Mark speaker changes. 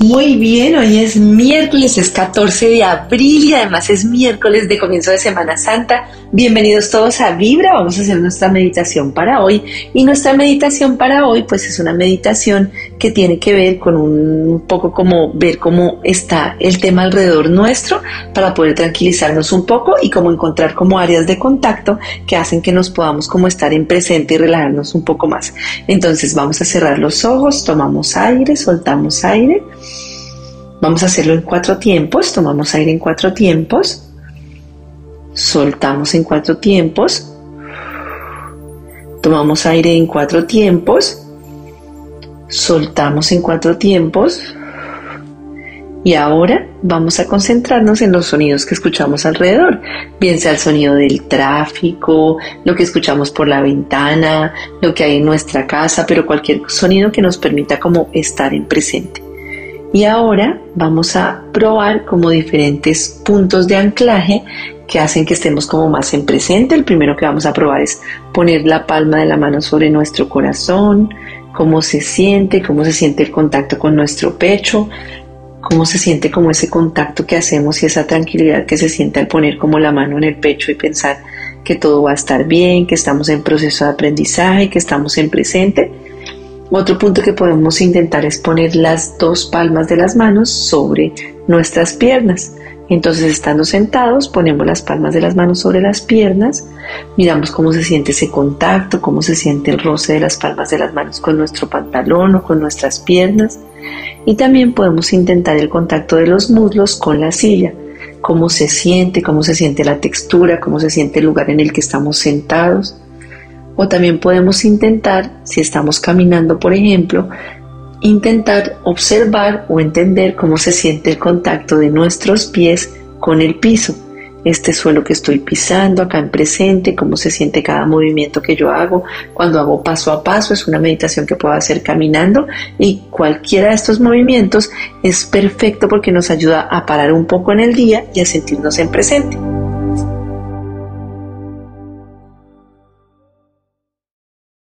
Speaker 1: Muy bien, hoy es miércoles, es 14 de abril y además es miércoles de comienzo de Semana Santa. Bienvenidos todos a Vibra, vamos a hacer nuestra meditación para hoy y nuestra meditación para hoy pues es una meditación que tiene que ver con un poco como ver cómo está el tema alrededor nuestro para poder tranquilizarnos un poco y como encontrar como áreas de contacto que hacen que nos podamos como estar en presente y relajarnos un poco más. Entonces vamos a cerrar los ojos, tomamos aire, soltamos aire. Vamos a hacerlo en cuatro tiempos. Tomamos aire en cuatro tiempos. Soltamos en cuatro tiempos. Tomamos aire en cuatro tiempos. Soltamos en cuatro tiempos. Y ahora vamos a concentrarnos en los sonidos que escuchamos alrededor, bien sea el sonido del tráfico, lo que escuchamos por la ventana, lo que hay en nuestra casa, pero cualquier sonido que nos permita como estar en presente. Y ahora vamos a probar como diferentes puntos de anclaje que hacen que estemos como más en presente. El primero que vamos a probar es poner la palma de la mano sobre nuestro corazón, cómo se siente, cómo se siente el contacto con nuestro pecho, cómo se siente como ese contacto que hacemos y esa tranquilidad que se siente al poner como la mano en el pecho y pensar que todo va a estar bien, que estamos en proceso de aprendizaje, que estamos en presente. Otro punto que podemos intentar es poner las dos palmas de las manos sobre nuestras piernas. Entonces, estando sentados, ponemos las palmas de las manos sobre las piernas, miramos cómo se siente ese contacto, cómo se siente el roce de las palmas de las manos con nuestro pantalón o con nuestras piernas. Y también podemos intentar el contacto de los muslos con la silla, cómo se siente, cómo se siente la textura, cómo se siente el lugar en el que estamos sentados. O también podemos intentar, si estamos caminando, por ejemplo, intentar observar o entender cómo se siente el contacto de nuestros pies con el piso. Este suelo que estoy pisando acá en presente, cómo se siente cada movimiento que yo hago. Cuando hago paso a paso es una meditación que puedo hacer caminando y cualquiera de estos movimientos es perfecto porque nos ayuda a parar un poco en el día y a sentirnos en presente.